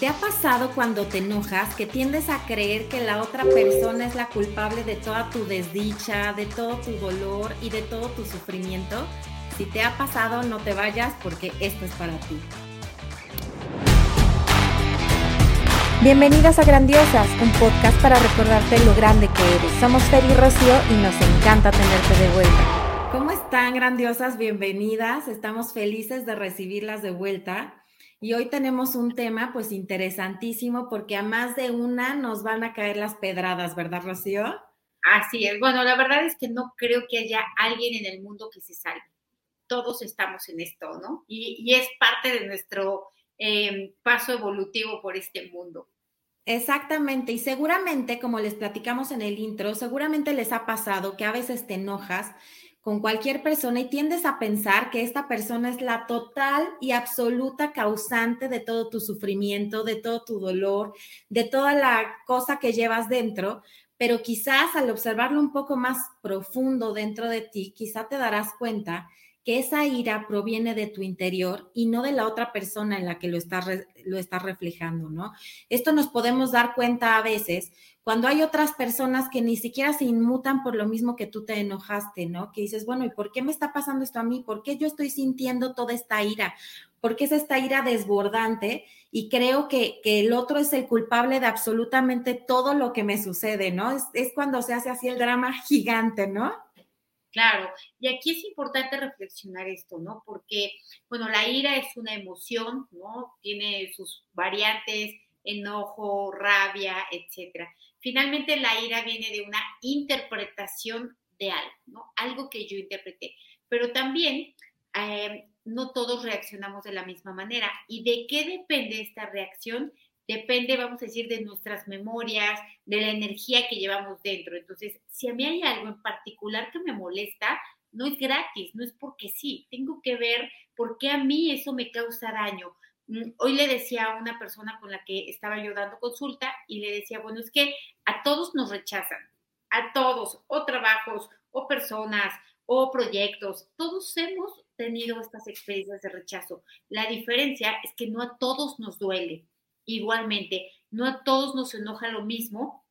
¿Te ha pasado cuando te enojas que tiendes a creer que la otra persona es la culpable de toda tu desdicha, de todo tu dolor y de todo tu sufrimiento? Si te ha pasado, no te vayas porque esto es para ti. Bienvenidas a Grandiosas, un podcast para recordarte lo grande que eres. Somos Fer y Rocío y nos encanta tenerte de vuelta. ¿Cómo están, grandiosas? Bienvenidas. Estamos felices de recibirlas de vuelta. Y hoy tenemos un tema pues interesantísimo porque a más de una nos van a caer las pedradas, ¿verdad, Rocío? Así es. Bueno, la verdad es que no creo que haya alguien en el mundo que se salve. Todos estamos en esto, ¿no? Y, es parte de nuestro em, paso evolutivo por este mundo. Exactamente, y seguramente, como les platicamos en el intro, seguramente les ha pasado que a veces te enojas con cualquier persona y tiendes a pensar que esta persona es la total y absoluta causante de todo tu sufrimiento, de todo tu dolor, de toda la cosa que llevas dentro, pero quizás al observarlo un poco más profundo dentro de ti, quizá te darás cuenta que esa ira proviene de tu interior y no de la otra persona en la que lo estás, lo estás reflejando, ¿no? Esto nos podemos dar cuenta a veces cuando hay otras personas que ni siquiera se inmutan por lo mismo que tú te enojaste, ¿no? Que dices, bueno, ¿y por qué me está pasando esto a mí? ¿Por qué yo estoy sintiendo toda esta ira? ¿Por qué es esta ira desbordante? Y creo que, el otro es el culpable de absolutamente todo lo que me sucede, ¿no? Es cuando se hace así el drama gigante, ¿no? Claro, y aquí es importante reflexionar esto, ¿no? Porque, bueno, la ira es una emoción, ¿no? Tiene sus variantes, enojo, rabia, etcétera. Finalmente, la ira viene de una interpretación de algo, ¿no? Algo que yo interpreté. Pero también eh, no todos reaccionamos de la misma manera. ¿Y de qué depende esta reacción? Depende, vamos a decir, de nuestras memorias, de la energía que llevamos dentro. Entonces, si a mí hay algo en particular que me molesta, no es gratis, no es porque sí. Tengo que ver por qué a mí eso me causa daño Mm, hoy le decía a una persona con la que estaba yo dando consulta y le decía, bueno, es que a todos nos rechazan, a todos, o trabajos, o personas, o proyectos, todos hemos tenido estas experiencias de rechazo. La diferencia es que no a todos nos duele igualmente, no a todos nos enoja lo mismo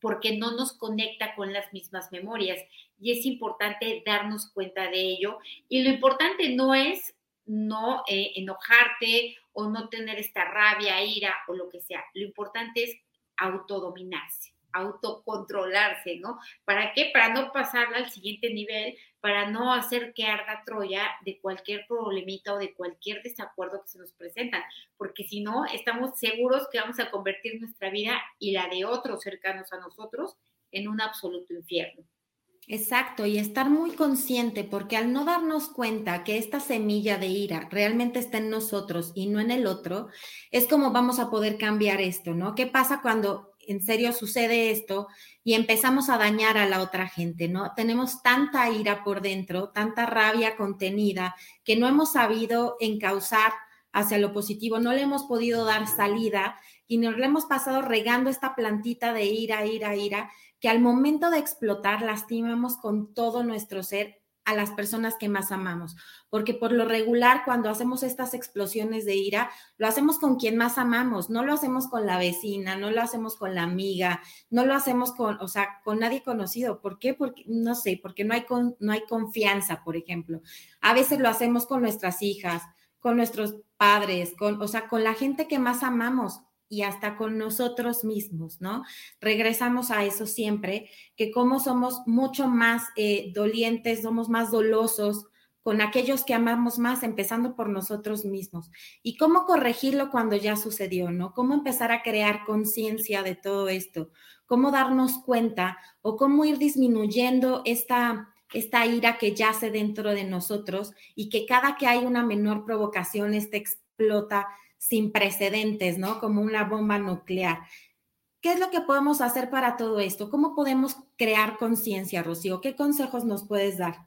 porque no nos conecta con las mismas memorias y es importante darnos cuenta de ello. Y lo importante no es no eh, enojarte o no tener esta rabia, ira o lo que sea. Lo importante es autodominarse, autocontrolarse, ¿no? ¿Para qué? Para no pasarla al siguiente nivel, para no hacer que arda Troya de cualquier problemita o de cualquier desacuerdo que se nos presenta, porque si no, estamos seguros que vamos a convertir nuestra vida y la de otros cercanos a nosotros en un absoluto infierno. Exacto, y estar muy consciente, porque al no darnos cuenta que esta semilla de ira realmente está en nosotros y no en el otro, es como vamos a poder cambiar esto, ¿no? ¿Qué pasa cuando en serio sucede esto y empezamos a dañar a la otra gente, ¿no? Tenemos tanta ira por dentro, tanta rabia contenida, que no hemos sabido encauzar hacia lo positivo, no le hemos podido dar salida y nos le hemos pasado regando esta plantita de ira, ira, ira que al momento de explotar lastimamos con todo nuestro ser a las personas que más amamos, porque por lo regular cuando hacemos estas explosiones de ira, lo hacemos con quien más amamos, no lo hacemos con la vecina, no lo hacemos con la amiga, no lo hacemos con, o sea, con nadie conocido. ¿Por qué? Porque no sé, porque no hay no hay confianza, por ejemplo. A veces lo hacemos con nuestras hijas, con nuestros padres, con, o sea, con la gente que más amamos y hasta con nosotros mismos, ¿no? Regresamos a eso siempre, que como somos mucho más eh, dolientes, somos más dolosos con aquellos que amamos más, empezando por nosotros mismos. Y cómo corregirlo cuando ya sucedió, ¿no? Cómo empezar a crear conciencia de todo esto, cómo darnos cuenta o cómo ir disminuyendo esta esta ira que yace dentro de nosotros y que cada que hay una menor provocación, este explota sin precedentes, ¿no? Como una bomba nuclear. ¿Qué es lo que podemos hacer para todo esto? ¿Cómo podemos crear conciencia, Rocío? ¿Qué consejos nos puedes dar?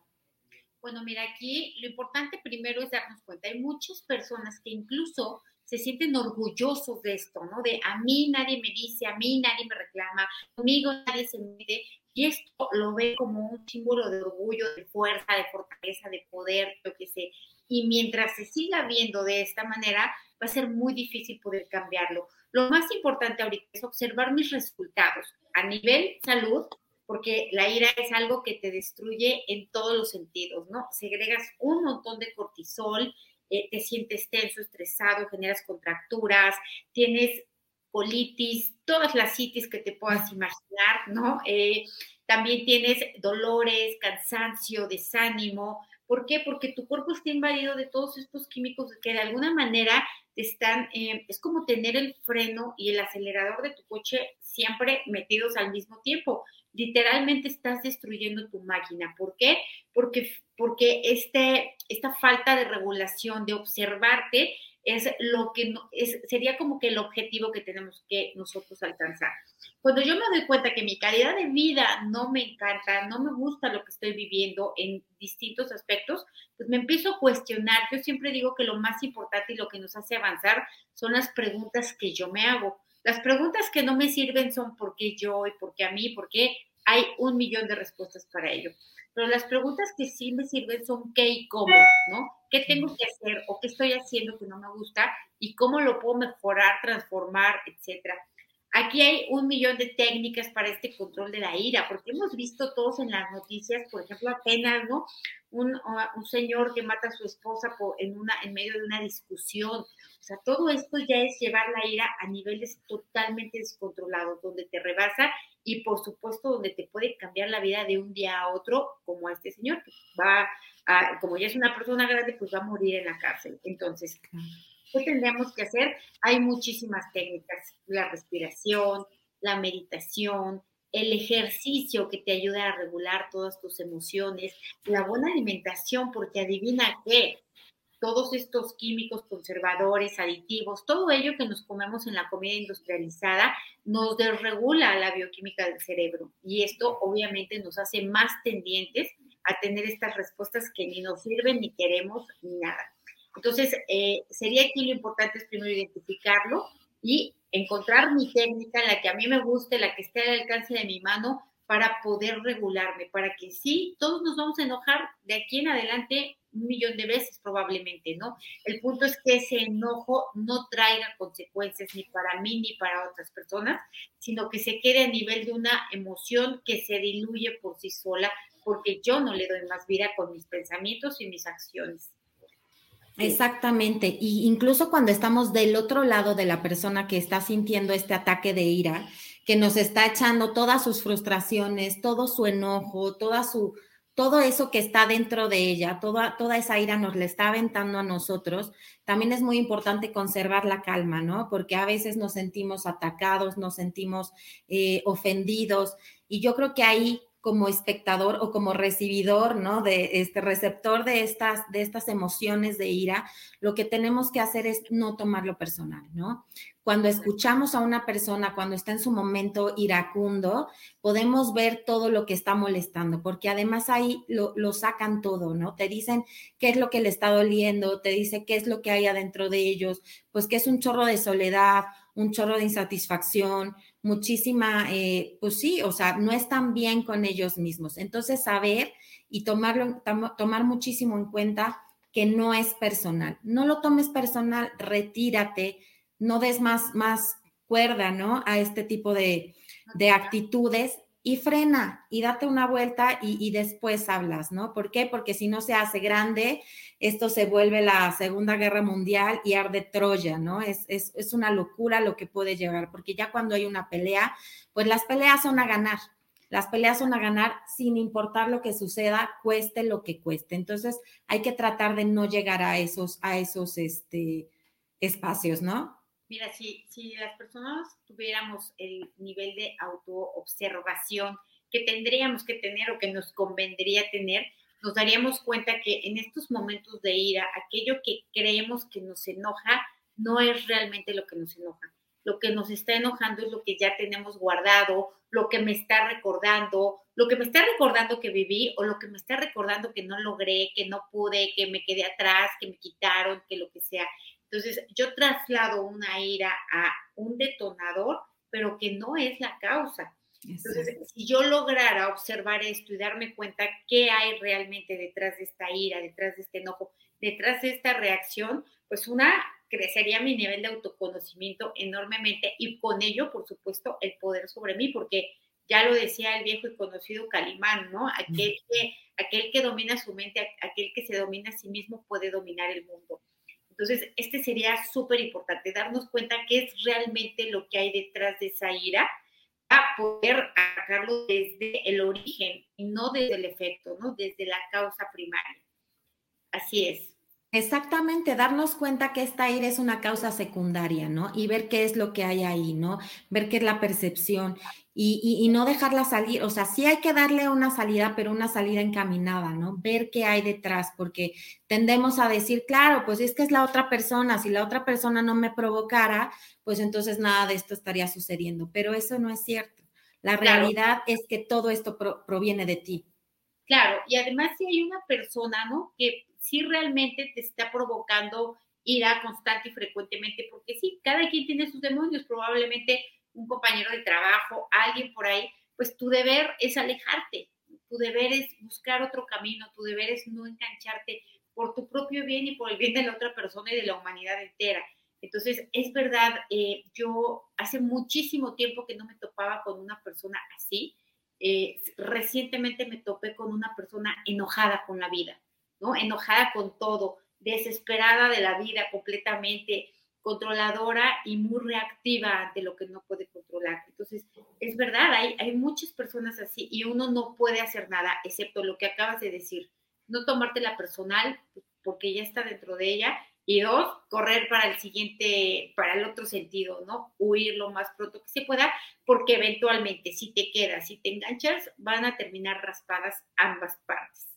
Bueno, mira, aquí lo importante primero es darnos cuenta. Hay muchas personas que incluso se sienten orgullosos de esto, ¿no? De a mí nadie me dice, a mí nadie me reclama, conmigo nadie se mete. Y esto lo ve como un símbolo de orgullo, de fuerza, de fortaleza, de poder, yo qué sé. Y mientras se siga viendo de esta manera, va a ser muy difícil poder cambiarlo. Lo más importante ahorita es observar mis resultados a nivel salud, porque la ira es algo que te destruye en todos los sentidos, ¿no? Segregas un montón de cortisol, eh, te sientes tenso, estresado, generas contracturas, tienes colitis, todas las citis que te puedas imaginar, ¿no? Eh, también tienes dolores, cansancio, desánimo. ¿Por qué? Porque tu cuerpo está invadido de todos estos químicos que de alguna manera te están, eh, es como tener el freno y el acelerador de tu coche siempre metidos al mismo tiempo literalmente estás destruyendo tu máquina. ¿Por qué? Porque, porque este, esta falta de regulación, de observarte, es lo que es, sería como que el objetivo que tenemos que nosotros alcanzar. Cuando yo me doy cuenta que mi calidad de vida no me encanta, no me gusta lo que estoy viviendo en distintos aspectos, pues me empiezo a cuestionar. Yo siempre digo que lo más importante y lo que nos hace avanzar son las preguntas que yo me hago. Las preguntas que no me sirven son por qué yo y por qué a mí, por qué hay un millón de respuestas para ello. Pero las preguntas que sí me sirven son qué y cómo, ¿no? ¿Qué tengo que hacer o qué estoy haciendo que no me gusta y cómo lo puedo mejorar, transformar, etcétera? Aquí hay un millón de técnicas para este control de la ira, porque hemos visto todos en las noticias, por ejemplo, apenas, ¿no? Un, un señor que mata a su esposa por, en, una, en medio de una discusión. O sea, todo esto ya es llevar la ira a niveles totalmente descontrolados, donde te rebasa y por supuesto donde te puede cambiar la vida de un día a otro, como a este señor, que va a, como ya es una persona grande, pues va a morir en la cárcel. Entonces, ¿qué tendríamos que hacer? Hay muchísimas técnicas, la respiración, la meditación, el ejercicio que te ayuda a regular todas tus emociones, la buena alimentación, porque adivina qué, todos estos químicos conservadores, aditivos, todo ello que nos comemos en la comida industrializada nos desregula la bioquímica del cerebro y esto obviamente nos hace más tendientes a tener estas respuestas que ni nos sirven, ni queremos, ni nada. Entonces, eh, sería aquí lo importante es primero identificarlo y encontrar mi técnica, la que a mí me guste, la que esté al alcance de mi mano, para poder regularme, para que sí, todos nos vamos a enojar de aquí en adelante un millón de veces probablemente, ¿no? El punto es que ese enojo no traiga consecuencias ni para mí ni para otras personas, sino que se quede a nivel de una emoción que se diluye por sí sola, porque yo no le doy más vida con mis pensamientos y mis acciones. Exactamente. Y incluso cuando estamos del otro lado de la persona que está sintiendo este ataque de ira, que nos está echando todas sus frustraciones, todo su enojo, toda su, todo eso que está dentro de ella, toda, toda esa ira nos le está aventando a nosotros, también es muy importante conservar la calma, ¿no? Porque a veces nos sentimos atacados, nos sentimos eh, ofendidos y yo creo que ahí como espectador o como recibidor, ¿no? De este receptor de estas, de estas emociones de ira, lo que tenemos que hacer es no tomarlo personal, ¿no? Cuando escuchamos a una persona, cuando está en su momento iracundo, podemos ver todo lo que está molestando, porque además ahí lo, sacan todo, ¿no? Te dicen qué es lo que le está doliendo, te dice qué es lo que hay adentro de ellos, pues que es un chorro de soledad, un chorro de insatisfacción, muchísima, eh, pues sí, o sea, no están bien con ellos mismos. Entonces, saber y tomarlo, tomar muchísimo en cuenta que no es personal. No lo tomes personal, retírate, no des más, más cuerda, ¿no? A este tipo de, de actitudes y frena y date una vuelta y, después hablas, ¿no? ¿Por qué? Porque si no se hace grande, esto se vuelve la Segunda Guerra Mundial y arde Troya, ¿no? Es, es, es una locura lo que puede llegar, porque ya cuando hay una pelea, pues las peleas son a ganar. Las peleas son a ganar sin importar lo que suceda, cueste lo que cueste. Entonces hay que tratar de no llegar a esos, a esos este, espacios, ¿no? Mira, si, las personas tuviéramos el nivel de autoobservación que tendríamos que tener o que nos convendría tener, nos daríamos cuenta que en estos momentos de ira, aquello que creemos que nos enoja no es realmente lo que nos enoja. Lo que nos está enojando es lo que ya tenemos guardado, lo que me está recordando, lo que me está recordando que viví o lo que me está recordando que no logré, que no pude, que me quedé atrás, que me quitaron, que lo que sea. Entonces, yo traslado una ira a un detonador, pero que no es la causa. Entonces, si yo lograra observar esto y darme cuenta qué hay realmente detrás de esta ira, detrás de este enojo, detrás de esta reacción, pues una, crecería mi nivel de autoconocimiento enormemente y con ello, por supuesto, el poder sobre mí, porque ya lo decía el viejo y conocido Calimán, ¿no? Aquel que, aquel que domina su mente, aquel que se domina a sí mismo puede dominar el mundo. Entonces, este sería súper importante, darnos cuenta qué es realmente lo que hay detrás de esa ira, a poder sacarlo desde el origen y no desde el efecto, ¿no? Desde la causa primaria. Así es. Exactamente, darnos cuenta que esta ira es una causa secundaria, ¿no? Y ver qué es lo que hay ahí, ¿no? Ver qué es la percepción y, no dejarla salir, o sea, sí hay que darle una salida, pero una salida encaminada, ¿no? Ver qué hay detrás, porque tendemos a decir, claro, pues es que es la otra persona, si la otra persona no me provocara, pues entonces nada de esto estaría sucediendo, pero eso no es cierto. La realidad es que todo esto proviene de ti. Claro, y además si hay una persona, ¿no? Que si realmente te está provocando ira constante y frecuentemente, porque sí, cada quien tiene sus demonios, probablemente un compañero de trabajo, alguien por ahí, pues tu deber es alejarte, tu deber es buscar otro camino, tu deber es no engancharte por tu propio bien y por el bien de la otra persona y de la humanidad entera. Entonces, es verdad, eh, yo hace muchísimo tiempo que no me topaba con una persona así. Eh, recientemente me topé con una persona enojada con la vida. ¿No? Enojada con todo, desesperada de la vida completamente, controladora y muy reactiva ante lo que no puede controlar. Entonces, es verdad, hay, hay muchas personas así y uno no puede hacer nada, excepto lo que acabas de decir, no tomártela personal porque ya está dentro de ella y dos, correr para el siguiente, para el otro sentido, ¿no? Huir lo más pronto que se pueda, porque eventualmente si te quedas, si te enganchas, van a terminar raspadas ambas partes.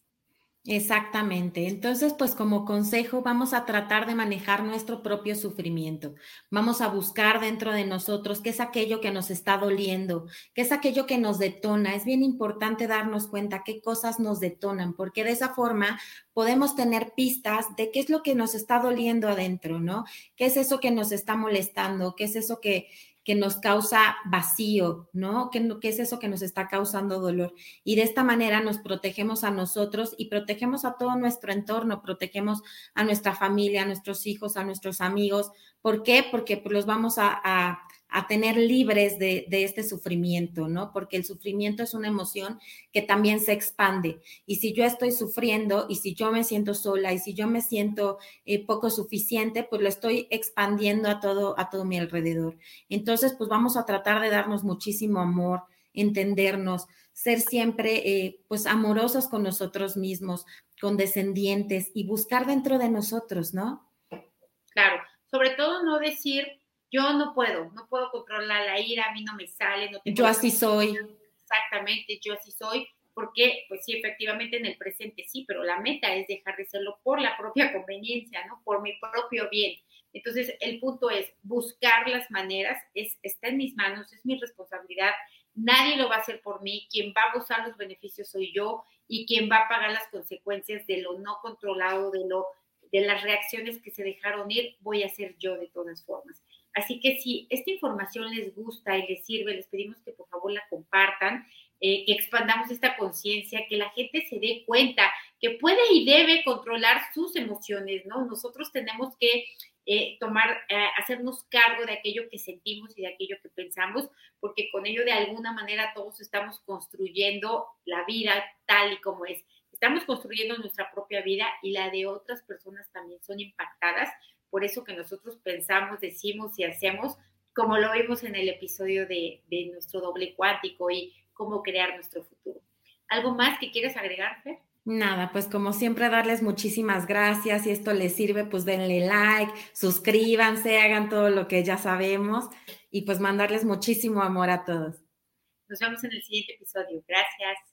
Exactamente. Entonces, pues como consejo, vamos a tratar de manejar nuestro propio sufrimiento. Vamos a buscar dentro de nosotros qué es aquello que nos está doliendo, qué es aquello que nos detona. Es bien importante darnos cuenta qué cosas nos detonan, porque de esa forma podemos tener pistas de qué es lo que nos está doliendo adentro, ¿no? ¿Qué es eso que nos está molestando? ¿Qué es eso que, que nos causa vacío, ¿no? ¿Qué, ¿Qué, es eso que nos está causando dolor? Y de esta manera nos protegemos a nosotros y protegemos a todo nuestro entorno, protegemos a nuestra familia, a nuestros hijos, a nuestros amigos. ¿Por qué? Porque pues, los vamos a a tener libres de, este sufrimiento, ¿no? Porque el sufrimiento es una emoción que también se expande. Y si yo estoy sufriendo y si yo me siento sola y si yo me siento eh, poco suficiente, pues lo estoy expandiendo a todo, a todo mi alrededor. Entonces, pues vamos a tratar de darnos muchísimo amor, entendernos, ser siempre, eh, pues, amorosos con nosotros mismos, condescendientes y buscar dentro de nosotros, ¿no? Claro, sobre todo no decir yo no puedo, no puedo controlar la ira, a mí no me sale. No yo así soy. Exactamente, yo así soy, porque pues sí, efectivamente en el presente sí, pero la meta es dejar de serlo por la propia conveniencia, ¿no? Por mi propio bien. Entonces, el punto es buscar las maneras, es, está en mis manos, es mi responsabilidad, nadie lo va a hacer por mí, quien va a gozar los beneficios soy yo y quien va a pagar las consecuencias de lo no controlado, de lo de las reacciones que se dejaron ir, voy a ser yo de todas formas. Así que si esta información les gusta y les sirve, les pedimos que por favor la compartan, eh, que expandamos esta conciencia, que la gente se dé cuenta que puede y debe controlar sus emociones, ¿no? Nosotros tenemos que eh, tomar, eh, hacernos cargo de aquello que sentimos y de aquello que pensamos, porque con ello de alguna manera todos estamos construyendo la vida tal y como es. Estamos construyendo nuestra propia vida y la de otras personas también son impactadas por eso que nosotros pensamos, decimos y hacemos, como lo vimos en el episodio de, nuestro doble cuántico y cómo crear nuestro futuro. ¿Algo más que quieres agregar, Fer? Nada, pues como siempre darles muchísimas gracias. Si esto les sirve, pues denle like, suscríbanse, hagan todo lo que ya sabemos y pues mandarles muchísimo amor a todos. Nos vemos en el siguiente episodio. Gracias.